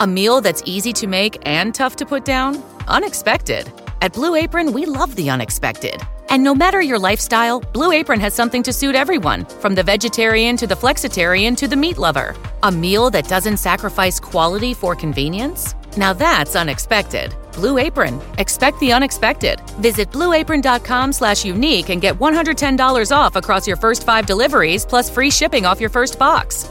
A meal that's easy to make and tough to put down? Unexpected. At Blue Apron, we love the unexpected. And no matter your lifestyle, Blue Apron has something to suit everyone, from the vegetarian to the flexitarian to the meat lover. A meal that doesn't sacrifice quality for convenience? Now that's unexpected. Blue Apron. Expect the unexpected. Visit blueapron.com slash unique and get $110 off across your first five deliveries plus free shipping off your first box.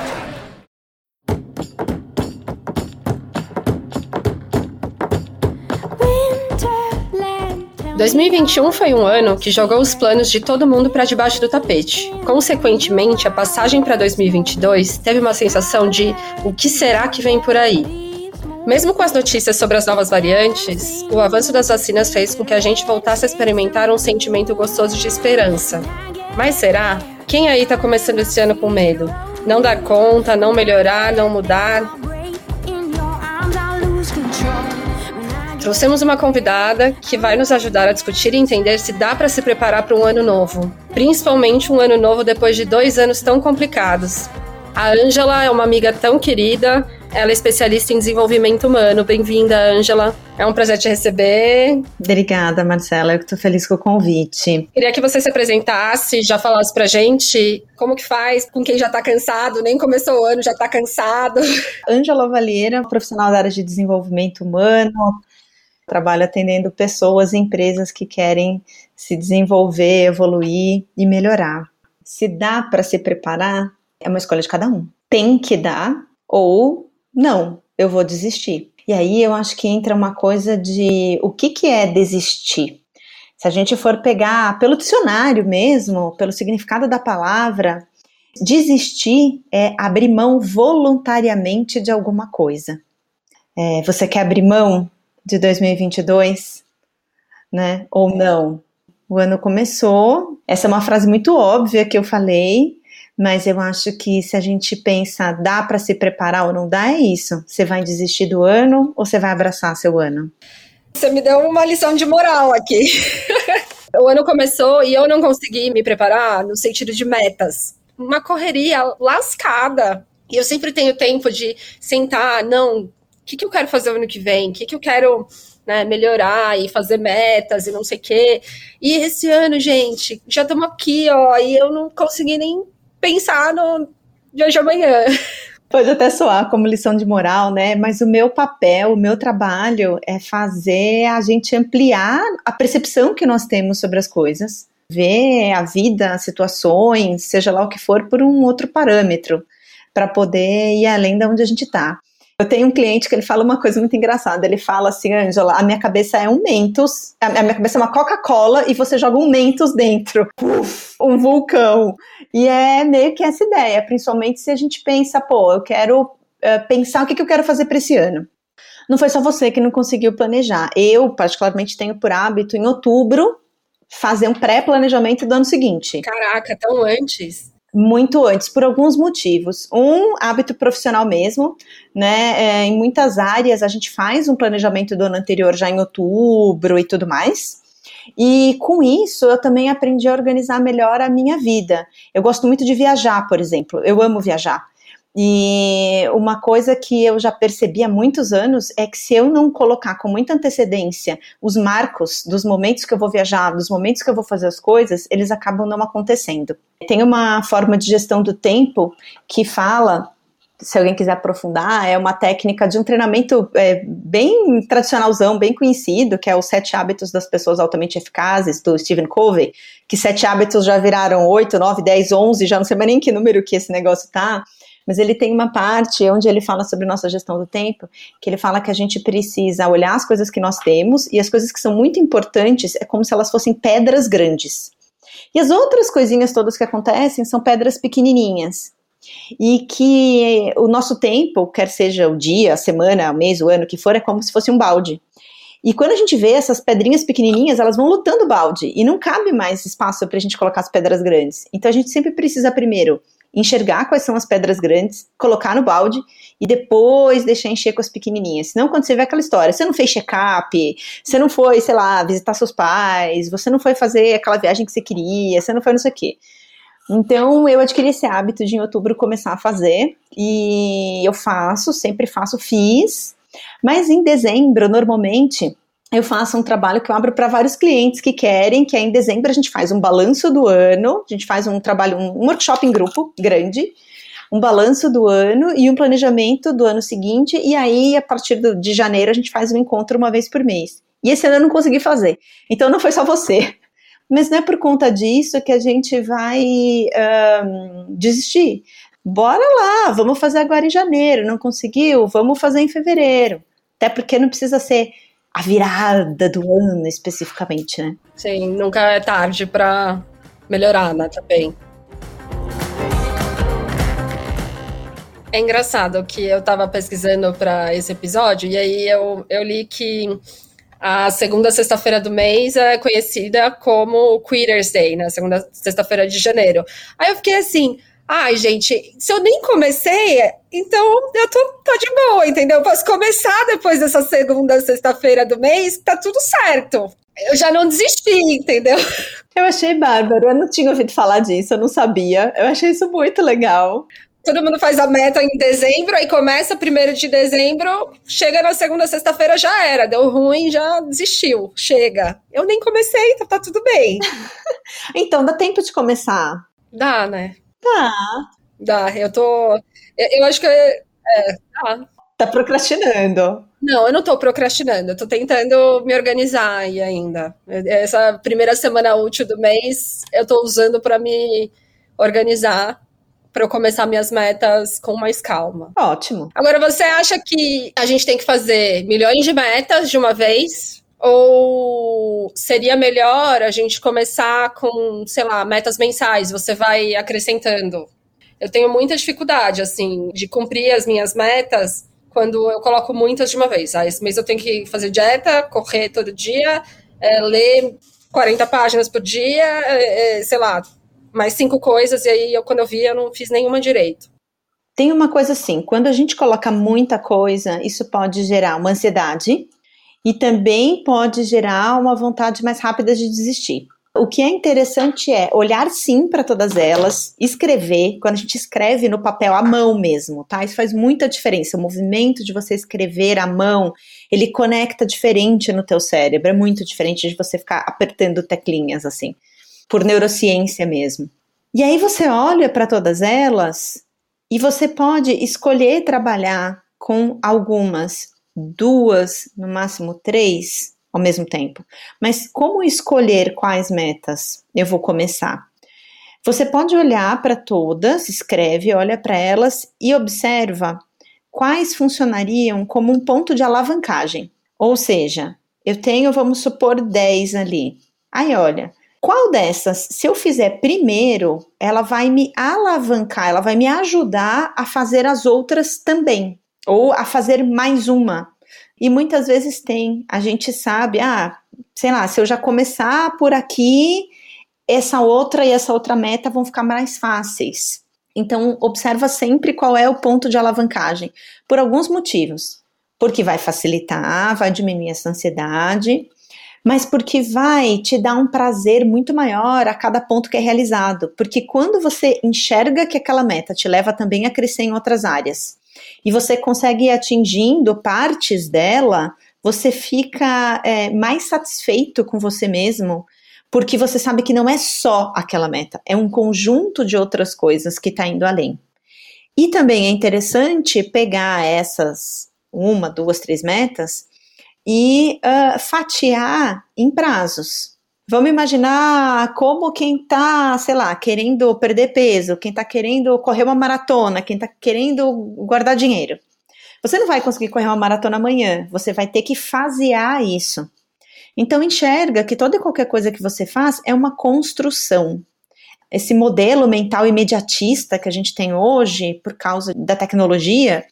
2021 foi um ano que jogou os planos de todo mundo para debaixo do tapete. Consequentemente, a passagem para 2022 teve uma sensação de o que será que vem por aí? Mesmo com as notícias sobre as novas variantes, o avanço das vacinas fez com que a gente voltasse a experimentar um sentimento gostoso de esperança. Mas será? Quem aí tá começando esse ano com medo? Não dar conta, não melhorar, não mudar? Trouxemos uma convidada que vai nos ajudar a discutir e entender se dá para se preparar para um ano novo, principalmente um ano novo depois de dois anos tão complicados. A Ângela é uma amiga tão querida, ela é especialista em desenvolvimento humano. Bem-vinda, Ângela. É um prazer te receber. Obrigada, Marcela. Eu estou feliz com o convite. Queria que você se apresentasse, já falasse pra gente como que faz com quem já está cansado, nem começou o ano, já está cansado. Ângela Valieira, profissional da área de desenvolvimento humano, trabalho atendendo pessoas e empresas que querem se desenvolver, evoluir e melhorar. Se dá para se preparar, é uma escolha de cada um. Tem que dar ou não, eu vou desistir. E aí eu acho que entra uma coisa de o que, que é desistir. Se a gente for pegar pelo dicionário mesmo, pelo significado da palavra, desistir é abrir mão voluntariamente de alguma coisa. É, você quer abrir mão de 2022, né? Ou não. O ano começou. Essa é uma frase muito óbvia que eu falei, mas eu acho que se a gente pensa dá para se preparar ou não dá, é isso. Você vai desistir do ano ou você vai abraçar seu ano? Você me deu uma lição de moral aqui. o ano começou e eu não consegui me preparar no sentido de metas. Uma correria lascada. E eu sempre tenho tempo de sentar, não, que, que eu quero fazer o ano que vem, o que, que eu quero né, melhorar e fazer metas e não sei o quê. E esse ano, gente, já estamos aqui, ó, e eu não consegui nem pensar no de hoje amanhã. Pode até soar como lição de moral, né? Mas o meu papel, o meu trabalho é fazer a gente ampliar a percepção que nós temos sobre as coisas, ver a vida, as situações, seja lá o que for, por um outro parâmetro, para poder ir além de onde a gente está. Eu tenho um cliente que ele fala uma coisa muito engraçada. Ele fala assim, Angela, a minha cabeça é um Mentos, a minha cabeça é uma Coca-Cola e você joga um Mentos dentro. Uf, um vulcão. E é meio que essa ideia, principalmente se a gente pensa, pô, eu quero uh, pensar o que, que eu quero fazer para esse ano. Não foi só você que não conseguiu planejar. Eu, particularmente, tenho por hábito, em outubro, fazer um pré-planejamento do ano seguinte. Caraca, tão antes muito antes, por alguns motivos. Um, hábito profissional mesmo, né? É, em muitas áreas a gente faz um planejamento do ano anterior já em outubro e tudo mais. E com isso eu também aprendi a organizar melhor a minha vida. Eu gosto muito de viajar, por exemplo. Eu amo viajar. E uma coisa que eu já percebi há muitos anos é que se eu não colocar com muita antecedência os marcos dos momentos que eu vou viajar, dos momentos que eu vou fazer as coisas, eles acabam não acontecendo. Tem uma forma de gestão do tempo que fala se alguém quiser aprofundar, é uma técnica de um treinamento é, bem tradicionalzão, bem conhecido, que é os Sete Hábitos das Pessoas Altamente Eficazes, do Stephen Covey, que sete hábitos já viraram oito, nove, dez, onze, já não sei mais nem que número que esse negócio tá, mas ele tem uma parte onde ele fala sobre nossa gestão do tempo, que ele fala que a gente precisa olhar as coisas que nós temos e as coisas que são muito importantes é como se elas fossem pedras grandes. E as outras coisinhas todas que acontecem são pedras pequenininhas. e que o nosso tempo, quer seja o dia, a semana, o mês, o ano, que for, é como se fosse um balde. E quando a gente vê essas pedrinhas pequenininhas, elas vão lutando o balde e não cabe mais espaço para a gente colocar as pedras grandes. Então a gente sempre precisa primeiro enxergar quais são as pedras grandes, colocar no balde e depois deixar encher com as pequenininhas. Senão, quando você vê aquela história, você não fez check-up, você não foi, sei lá, visitar seus pais, você não foi fazer aquela viagem que você queria, você não foi não sei o quê. Então, eu adquiri esse hábito de em outubro começar a fazer e eu faço, sempre faço, fiz. Mas em dezembro, normalmente, eu faço um trabalho que eu abro para vários clientes que querem, que é em dezembro a gente faz um balanço do ano, a gente faz um trabalho, um workshop em grupo grande, um balanço do ano e um planejamento do ano seguinte, e aí a partir do, de janeiro a gente faz um encontro uma vez por mês. E esse ano eu não consegui fazer. Então não foi só você. Mas não é por conta disso que a gente vai um, desistir. Bora lá, vamos fazer agora em janeiro. Não conseguiu? Vamos fazer em fevereiro. Até porque não precisa ser a virada do ano especificamente, né? Sim, nunca é tarde para melhorar, né? Também. É engraçado que eu estava pesquisando para esse episódio e aí eu, eu li que a segunda sexta-feira do mês é conhecida como Queer's Day, né? Segunda sexta-feira de janeiro. Aí eu fiquei assim, ai, gente, se eu nem comecei, então eu tô, tô de boa, entendeu? Eu posso começar depois dessa segunda sexta-feira do mês, tá tudo certo. Eu já não desisti, entendeu? Eu achei bárbaro, eu não tinha ouvido falar disso, eu não sabia. Eu achei isso muito legal todo mundo faz a meta em dezembro, aí começa primeiro de dezembro, chega na segunda, sexta-feira, já era, deu ruim, já desistiu, chega. Eu nem comecei, então tá tudo bem. então, dá tempo de começar? Dá, né? Dá. Dá, eu tô. Eu, eu acho que. É, dá. Tá procrastinando. Não, eu não tô procrastinando, eu tô tentando me organizar aí ainda. Essa primeira semana útil do mês eu tô usando para me organizar para eu começar minhas metas com mais calma. Ótimo. Agora, você acha que a gente tem que fazer milhões de metas de uma vez? Ou seria melhor a gente começar com, sei lá, metas mensais? Você vai acrescentando. Eu tenho muita dificuldade, assim, de cumprir as minhas metas quando eu coloco muitas de uma vez. Ah, esse mês eu tenho que fazer dieta, correr todo dia, é, ler 40 páginas por dia, é, é, sei lá, mais cinco coisas, e aí eu, quando eu vi, eu não fiz nenhuma direito. Tem uma coisa assim, quando a gente coloca muita coisa, isso pode gerar uma ansiedade e também pode gerar uma vontade mais rápida de desistir. O que é interessante é olhar sim para todas elas, escrever, quando a gente escreve no papel à mão mesmo, tá? Isso faz muita diferença. O movimento de você escrever à mão, ele conecta diferente no teu cérebro, é muito diferente de você ficar apertando teclinhas assim por neurociência mesmo. E aí você olha para todas elas e você pode escolher trabalhar com algumas, duas, no máximo três ao mesmo tempo. Mas como escolher quais metas eu vou começar? Você pode olhar para todas, escreve, olha para elas e observa quais funcionariam como um ponto de alavancagem. Ou seja, eu tenho, vamos supor, 10 ali. Aí olha, qual dessas, se eu fizer primeiro, ela vai me alavancar, ela vai me ajudar a fazer as outras também, ou a fazer mais uma. E muitas vezes tem, a gente sabe, ah, sei lá, se eu já começar por aqui, essa outra e essa outra meta vão ficar mais fáceis. Então, observa sempre qual é o ponto de alavancagem, por alguns motivos. Porque vai facilitar, vai diminuir essa ansiedade, mas porque vai te dar um prazer muito maior a cada ponto que é realizado. Porque quando você enxerga que aquela meta te leva também a crescer em outras áreas e você consegue ir atingindo partes dela, você fica é, mais satisfeito com você mesmo. Porque você sabe que não é só aquela meta, é um conjunto de outras coisas que está indo além. E também é interessante pegar essas uma, duas, três metas e uh, fatiar em prazos. Vamos imaginar como quem está, sei lá, querendo perder peso, quem está querendo correr uma maratona, quem está querendo guardar dinheiro. Você não vai conseguir correr uma maratona amanhã, você vai ter que fasear isso. Então enxerga que toda e qualquer coisa que você faz é uma construção. esse modelo mental imediatista que a gente tem hoje, por causa da tecnologia,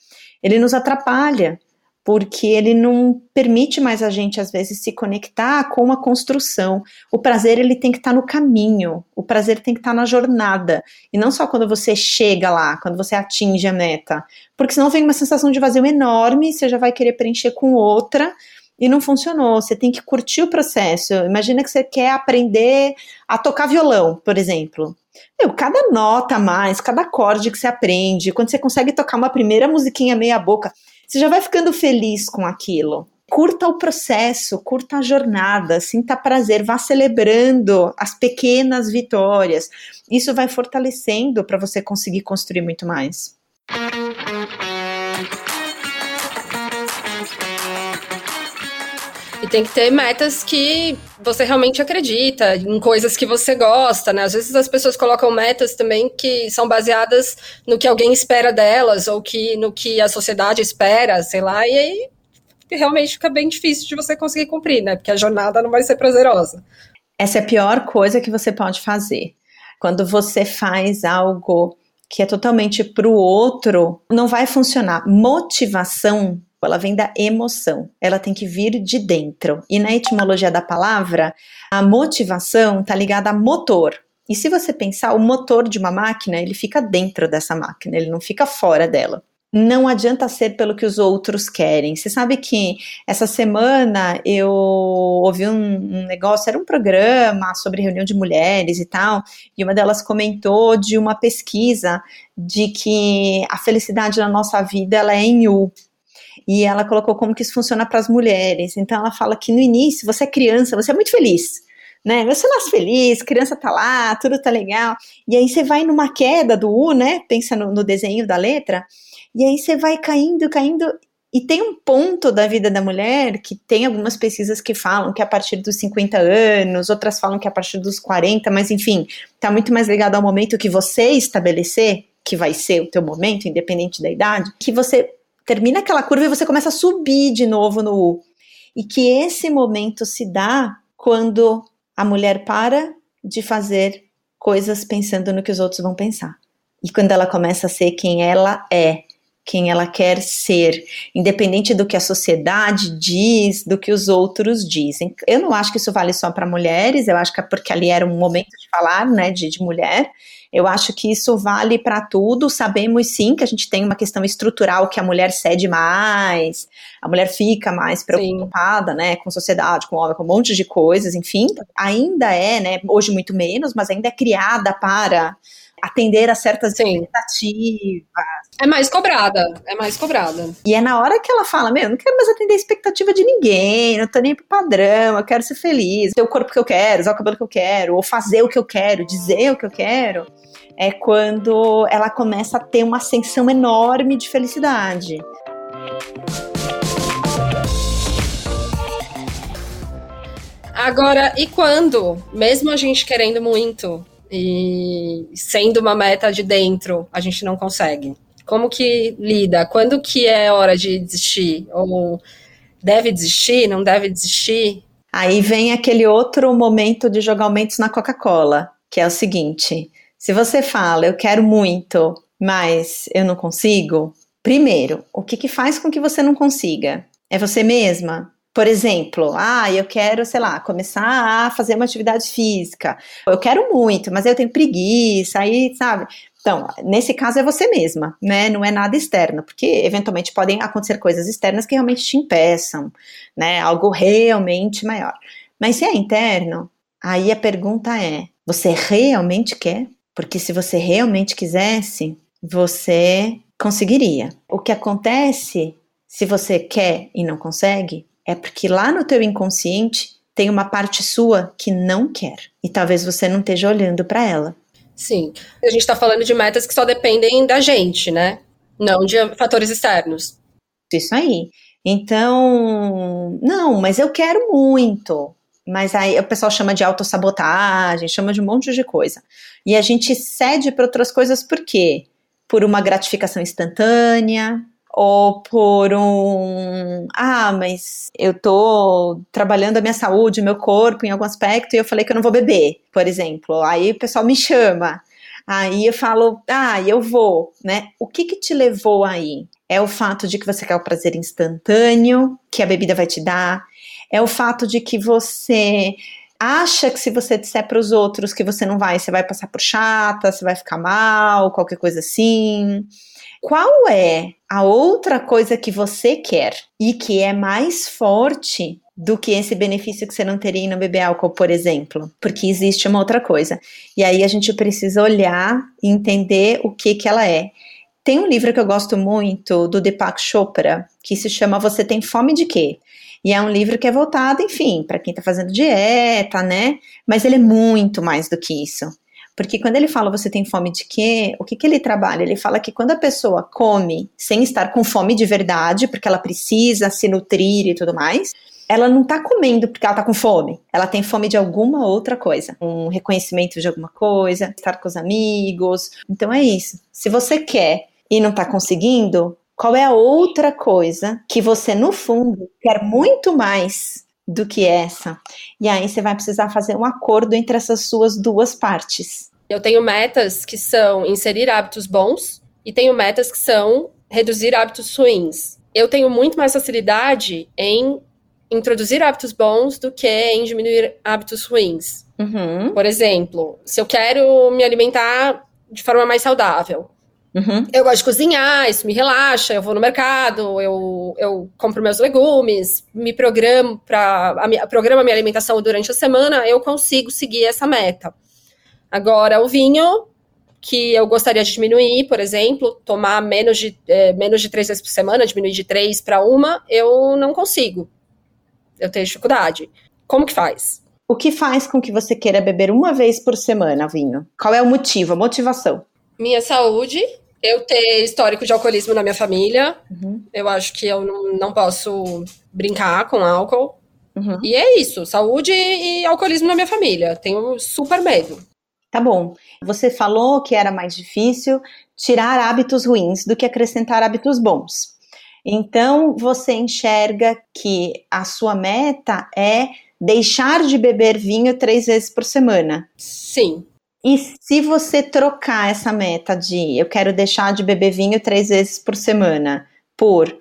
ele nos atrapalha, porque ele não permite mais a gente, às vezes, se conectar com uma construção. O prazer, ele tem que estar tá no caminho, o prazer tem que estar tá na jornada, e não só quando você chega lá, quando você atinge a meta, porque senão vem uma sensação de vazio enorme, você já vai querer preencher com outra, e não funcionou. Você tem que curtir o processo. Imagina que você quer aprender a tocar violão, por exemplo. Meu, cada nota a mais, cada acorde que você aprende, quando você consegue tocar uma primeira musiquinha meia boca, você já vai ficando feliz com aquilo. Curta o processo, curta a jornada, sinta prazer, vá celebrando as pequenas vitórias. Isso vai fortalecendo para você conseguir construir muito mais. Tem que ter metas que você realmente acredita, em coisas que você gosta, né? Às vezes as pessoas colocam metas também que são baseadas no que alguém espera delas, ou que no que a sociedade espera, sei lá, e aí realmente fica bem difícil de você conseguir cumprir, né? Porque a jornada não vai ser prazerosa. Essa é a pior coisa que você pode fazer. Quando você faz algo que é totalmente para o outro, não vai funcionar. Motivação ela vem da emoção, ela tem que vir de dentro. E na etimologia da palavra, a motivação está ligada a motor. E se você pensar, o motor de uma máquina, ele fica dentro dessa máquina, ele não fica fora dela. Não adianta ser pelo que os outros querem. Você sabe que essa semana eu ouvi um, um negócio, era um programa sobre reunião de mulheres e tal, e uma delas comentou de uma pesquisa de que a felicidade na nossa vida ela é em U, e ela colocou como que isso funciona para as mulheres. Então ela fala que no início você é criança, você é muito feliz. Né? Você nasce feliz, criança tá lá, tudo tá legal. E aí você vai numa queda do U, né? Pensa no, no desenho da letra. E aí você vai caindo, caindo. E tem um ponto da vida da mulher que tem algumas pesquisas que falam que a partir dos 50 anos, outras falam que a partir dos 40, mas enfim, tá muito mais ligado ao momento que você estabelecer, que vai ser o teu momento, independente da idade, que você termina aquela curva e você começa a subir de novo no U. E que esse momento se dá quando a mulher para de fazer coisas pensando no que os outros vão pensar. E quando ela começa a ser quem ela é, quem ela quer ser, independente do que a sociedade diz, do que os outros dizem. Eu não acho que isso vale só para mulheres, eu acho que é porque ali era um momento de falar, né, de, de mulher, eu acho que isso vale para tudo. Sabemos sim que a gente tem uma questão estrutural que a mulher cede mais, a mulher fica mais preocupada, sim. né, com sociedade, com homem, com um monte de coisas, enfim. Ainda é, né, hoje muito menos, mas ainda é criada para atender a certas Sim. expectativas. É mais cobrada, é mais cobrada. E é na hora que ela fala, meu, não quero mais atender a expectativa de ninguém, não tô nem pro padrão, eu quero ser feliz, ter o corpo que eu quero, usar o cabelo que eu quero, ou fazer o que eu quero, dizer o que eu quero, é quando ela começa a ter uma ascensão enorme de felicidade. Agora, e quando, mesmo a gente querendo muito, e sendo uma meta de dentro, a gente não consegue. Como que lida? Quando que é hora de desistir? Ou deve desistir? Não deve desistir? Aí vem aquele outro momento de jogar aumentos na Coca-Cola, que é o seguinte: se você fala, eu quero muito, mas eu não consigo, primeiro, o que, que faz com que você não consiga? É você mesma? Por exemplo, ah, eu quero, sei lá, começar a fazer uma atividade física. Eu quero muito, mas eu tenho preguiça, aí, sabe? Então, nesse caso é você mesma, né? Não é nada externo, porque eventualmente podem acontecer coisas externas que realmente te impeçam, né? Algo realmente maior. Mas se é interno, aí a pergunta é: você realmente quer? Porque se você realmente quisesse, você conseguiria. O que acontece se você quer e não consegue é porque lá no teu inconsciente tem uma parte sua que não quer e talvez você não esteja olhando para ela. Sim, a gente está falando de metas que só dependem da gente, né? Não de fatores externos. Isso aí. Então, não, mas eu quero muito. Mas aí o pessoal chama de autossabotagem, chama de um monte de coisa. E a gente cede para outras coisas por quê? Por uma gratificação instantânea, ou por um. Ah, mas eu tô trabalhando a minha saúde, o meu corpo em algum aspecto e eu falei que eu não vou beber, por exemplo. Aí o pessoal me chama. Aí eu falo, ah, eu vou, né? O que que te levou aí? É o fato de que você quer o prazer instantâneo que a bebida vai te dar? É o fato de que você acha que se você disser para os outros que você não vai, você vai passar por chata, você vai ficar mal, qualquer coisa assim? Qual é a outra coisa que você quer e que é mais forte do que esse benefício que você não teria em não beber álcool, por exemplo? Porque existe uma outra coisa. E aí a gente precisa olhar e entender o que que ela é. Tem um livro que eu gosto muito do Deepak Chopra que se chama Você tem fome de quê? E é um livro que é voltado, enfim, para quem está fazendo dieta, né? Mas ele é muito mais do que isso. Porque quando ele fala você tem fome de quê? O que, que ele trabalha? Ele fala que quando a pessoa come sem estar com fome de verdade, porque ela precisa se nutrir e tudo mais, ela não tá comendo porque ela tá com fome. Ela tem fome de alguma outra coisa. Um reconhecimento de alguma coisa, estar com os amigos. Então é isso. Se você quer e não tá conseguindo, qual é a outra coisa que você, no fundo, quer muito mais do que essa? E aí você vai precisar fazer um acordo entre essas suas duas partes. Eu tenho metas que são inserir hábitos bons e tenho metas que são reduzir hábitos ruins. Eu tenho muito mais facilidade em introduzir hábitos bons do que em diminuir hábitos ruins. Uhum. Por exemplo, se eu quero me alimentar de forma mais saudável, Uhum. Eu gosto de cozinhar, isso me relaxa. Eu vou no mercado, eu, eu compro meus legumes, me programo para programa minha alimentação durante a semana. Eu consigo seguir essa meta. Agora, o vinho, que eu gostaria de diminuir, por exemplo, tomar menos de, é, menos de três vezes por semana, diminuir de três para uma, eu não consigo. Eu tenho dificuldade. Como que faz? O que faz com que você queira beber uma vez por semana vinho? Qual é o motivo, a motivação? Minha saúde, eu ter histórico de alcoolismo na minha família. Uhum. Eu acho que eu não, não posso brincar com álcool. Uhum. E é isso, saúde e alcoolismo na minha família. Tenho super medo. Tá bom. Você falou que era mais difícil tirar hábitos ruins do que acrescentar hábitos bons. Então, você enxerga que a sua meta é deixar de beber vinho três vezes por semana. Sim. E se você trocar essa meta de eu quero deixar de beber vinho três vezes por semana por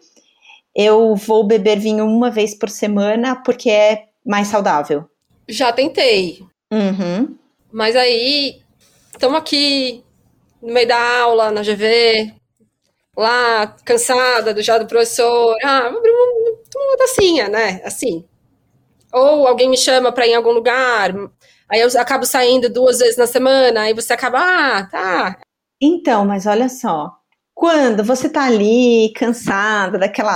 eu vou beber vinho uma vez por semana porque é mais saudável? Já tentei. Uhum. Mas aí, estamos aqui no meio da aula, na GV, lá, cansada do já do professor. Ah, vou abrir uma, uma tacinha, né? Assim. Ou alguém me chama para ir em algum lugar, aí eu acabo saindo duas vezes na semana, aí você acaba, ah, tá. Então, mas olha só, quando você tá ali cansada daquela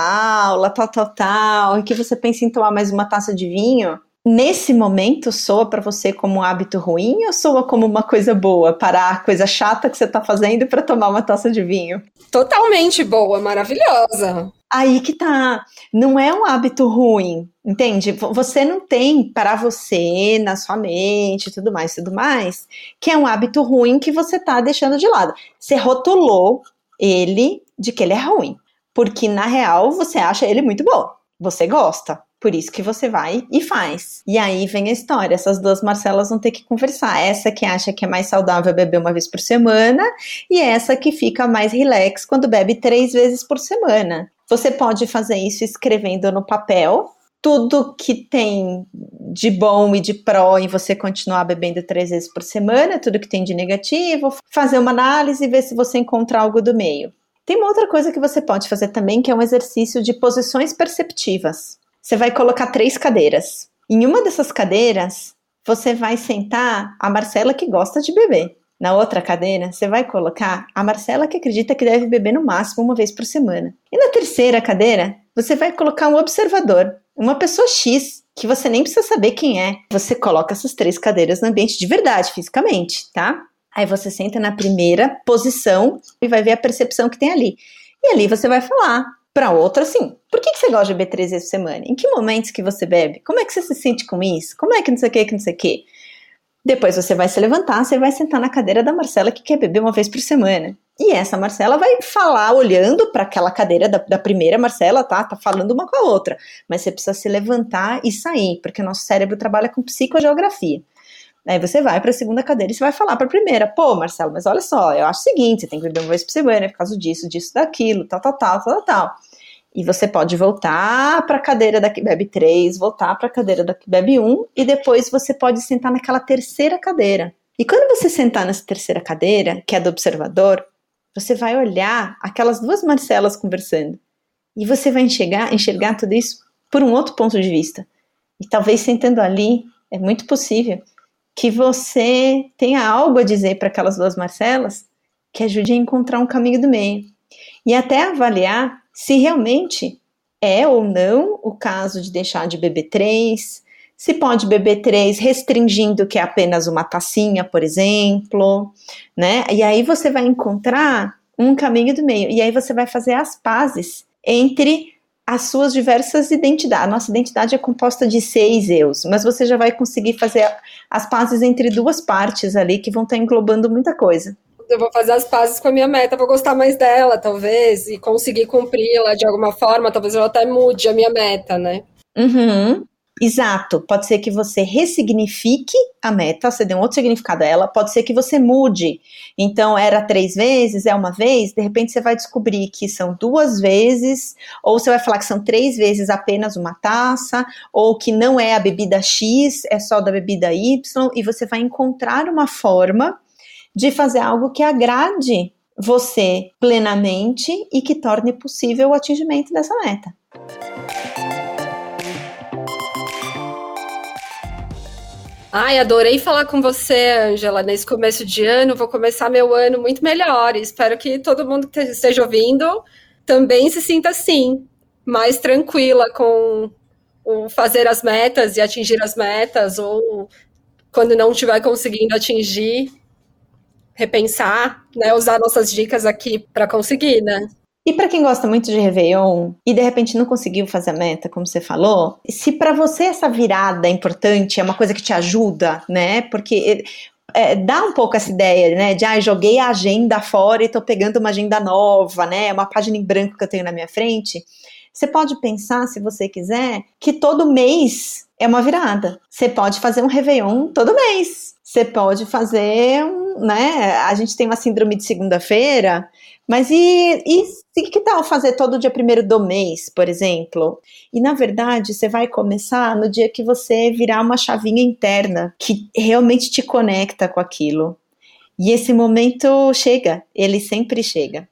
aula, tal, tal, tal, e que você pensa em tomar mais uma taça de vinho, nesse momento soa para você como um hábito ruim ou soa como uma coisa boa, parar a coisa chata que você está fazendo para tomar uma taça de vinho? Totalmente boa, maravilhosa. Aí que tá, não é um hábito ruim, entende? Você não tem para você, na sua mente, tudo mais, tudo mais, que é um hábito ruim que você tá deixando de lado. Você rotulou ele de que ele é ruim, porque na real você acha ele muito bom, você gosta. Por isso que você vai e faz. E aí vem a história. Essas duas Marcelas vão ter que conversar. Essa que acha que é mais saudável beber uma vez por semana e essa que fica mais relax quando bebe três vezes por semana. Você pode fazer isso escrevendo no papel tudo que tem de bom e de pró em você continuar bebendo três vezes por semana, tudo que tem de negativo, fazer uma análise e ver se você encontra algo do meio. Tem uma outra coisa que você pode fazer também, que é um exercício de posições perceptivas você vai colocar três cadeiras. Em uma dessas cadeiras, você vai sentar a Marcela que gosta de beber. Na outra cadeira, você vai colocar a Marcela que acredita que deve beber no máximo uma vez por semana. E na terceira cadeira, você vai colocar um observador, uma pessoa X, que você nem precisa saber quem é. Você coloca essas três cadeiras no ambiente de verdade, fisicamente, tá? Aí você senta na primeira posição e vai ver a percepção que tem ali. E ali você vai falar para outra, assim, por que, que você gosta de beber três vezes por semana? Em que momentos que você bebe? Como é que você se sente com isso? Como é que não sei o que, que não sei o que? Depois você vai se levantar, você vai sentar na cadeira da Marcela que quer beber uma vez por semana. E essa Marcela vai falar olhando para aquela cadeira da, da, primeira Marcela, tá? Tá falando uma com a outra. Mas você precisa se levantar e sair, porque o nosso cérebro trabalha com psicogeografia. Aí você vai para a segunda cadeira e você vai falar para a primeira: pô, Marcelo, mas olha só, eu acho o seguinte: você tem que beber uma vez por semana por causa disso, disso, daquilo, tal, tal, tal, tal, tal. E você pode voltar para a cadeira da que bebe 3, voltar para a cadeira da que bebe 1, e depois você pode sentar naquela terceira cadeira. E quando você sentar nessa terceira cadeira, que é do observador, você vai olhar aquelas duas Marcelas conversando. E você vai enxergar, enxergar tudo isso por um outro ponto de vista. E talvez sentando ali, é muito possível que você tenha algo a dizer para aquelas duas Marcelas que ajude a encontrar um caminho do meio. E até avaliar se realmente é ou não o caso de deixar de beber três, se pode beber três restringindo que é apenas uma tacinha, por exemplo, né? E aí você vai encontrar um caminho do meio. E aí você vai fazer as pazes entre as suas diversas identidades. A nossa identidade é composta de seis eus, mas você já vai conseguir fazer as pazes entre duas partes ali que vão estar englobando muita coisa eu vou fazer as pazes com a minha meta, vou gostar mais dela, talvez, e conseguir cumpri-la de alguma forma, talvez eu até mude a minha meta, né? Uhum. Exato. Pode ser que você ressignifique a meta, você dê um outro significado a ela, pode ser que você mude. Então, era três vezes, é uma vez, de repente você vai descobrir que são duas vezes, ou você vai falar que são três vezes apenas uma taça, ou que não é a bebida X, é só da bebida Y, e você vai encontrar uma forma de fazer algo que agrade você plenamente e que torne possível o atingimento dessa meta. Ai, adorei falar com você, Angela, nesse começo de ano. Vou começar meu ano muito melhor. Espero que todo mundo que esteja ouvindo também se sinta assim, mais tranquila com o fazer as metas e atingir as metas, ou quando não estiver conseguindo atingir, repensar, né, usar nossas dicas aqui para conseguir, né? E para quem gosta muito de Réveillon e de repente não conseguiu fazer a meta, como você falou, se para você essa virada é importante, é uma coisa que te ajuda, né? Porque é, dá um pouco essa ideia, né? De ah, joguei a agenda fora e tô pegando uma agenda nova, né? Uma página em branco que eu tenho na minha frente. Você pode pensar, se você quiser, que todo mês é uma virada. Você pode fazer um Réveillon todo mês. Você pode fazer, né? A gente tem uma síndrome de segunda-feira, mas e, e, e que tal fazer todo dia primeiro do mês, por exemplo? E na verdade, você vai começar no dia que você virar uma chavinha interna que realmente te conecta com aquilo. E esse momento chega, ele sempre chega.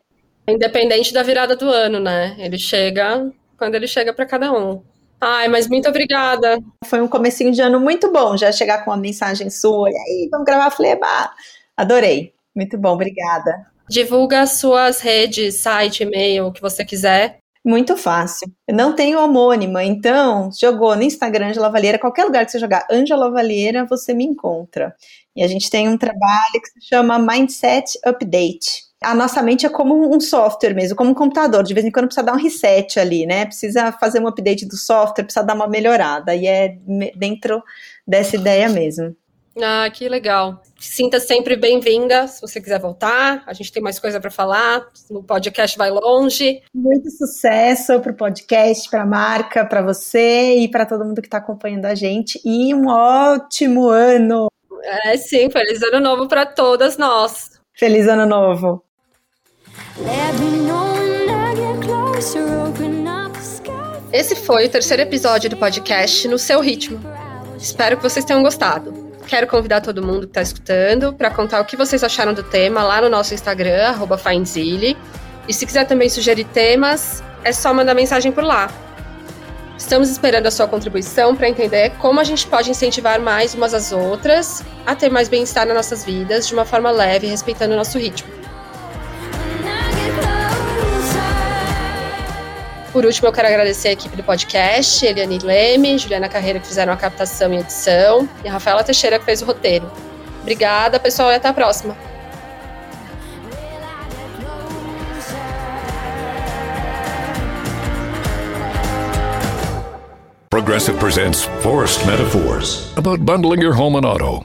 Independente da virada do ano, né? Ele chega quando ele chega para cada um. Ai, mas muito obrigada. Foi um comecinho de ano muito bom, já chegar com uma mensagem sua, e aí, vamos gravar Fleba. Adorei. Muito bom, obrigada. Divulga suas redes, site, e-mail, o que você quiser. Muito fácil. Eu não tenho homônima, então jogou no Instagram Angela Valheira, qualquer lugar que você jogar Angela Valheira, você me encontra. E a gente tem um trabalho que se chama Mindset Update a nossa mente é como um software mesmo, como um computador. De vez em quando precisa dar um reset ali, né? Precisa fazer um update do software, precisa dar uma melhorada. E é dentro dessa ideia mesmo. Ah, que legal. Sinta sempre bem-vinda, se você quiser voltar. A gente tem mais coisa para falar. O podcast vai longe. Muito sucesso para o podcast, para a marca, para você e para todo mundo que está acompanhando a gente. E um ótimo ano! É, sim, feliz ano novo para todas nós. Feliz ano novo! Esse foi o terceiro episódio do podcast No Seu Ritmo. Espero que vocês tenham gostado. Quero convidar todo mundo que está escutando para contar o que vocês acharam do tema lá no nosso Instagram, Findzille. E se quiser também sugerir temas, é só mandar mensagem por lá. Estamos esperando a sua contribuição para entender como a gente pode incentivar mais umas às outras a ter mais bem-estar nas nossas vidas de uma forma leve, respeitando o nosso ritmo. Por último, eu quero agradecer a equipe do podcast, Eliane Leme, Juliana Carreira, que fizeram a captação e edição, e a Rafaela Teixeira, que fez o roteiro. Obrigada, pessoal, e até a próxima. Progressive presents Forest Metaphors about bundling your home and auto.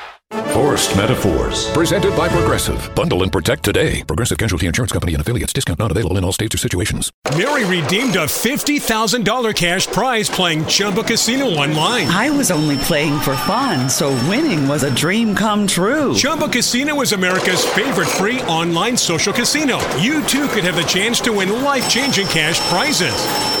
Forced Metaphors. Presented by Progressive. Bundle and protect today. Progressive Casualty Insurance Company and affiliates. Discount not available in all states or situations. Mary redeemed a $50,000 cash prize playing Chumba Casino online. I was only playing for fun, so winning was a dream come true. Chumba Casino is America's favorite free online social casino. You too could have the chance to win life changing cash prizes.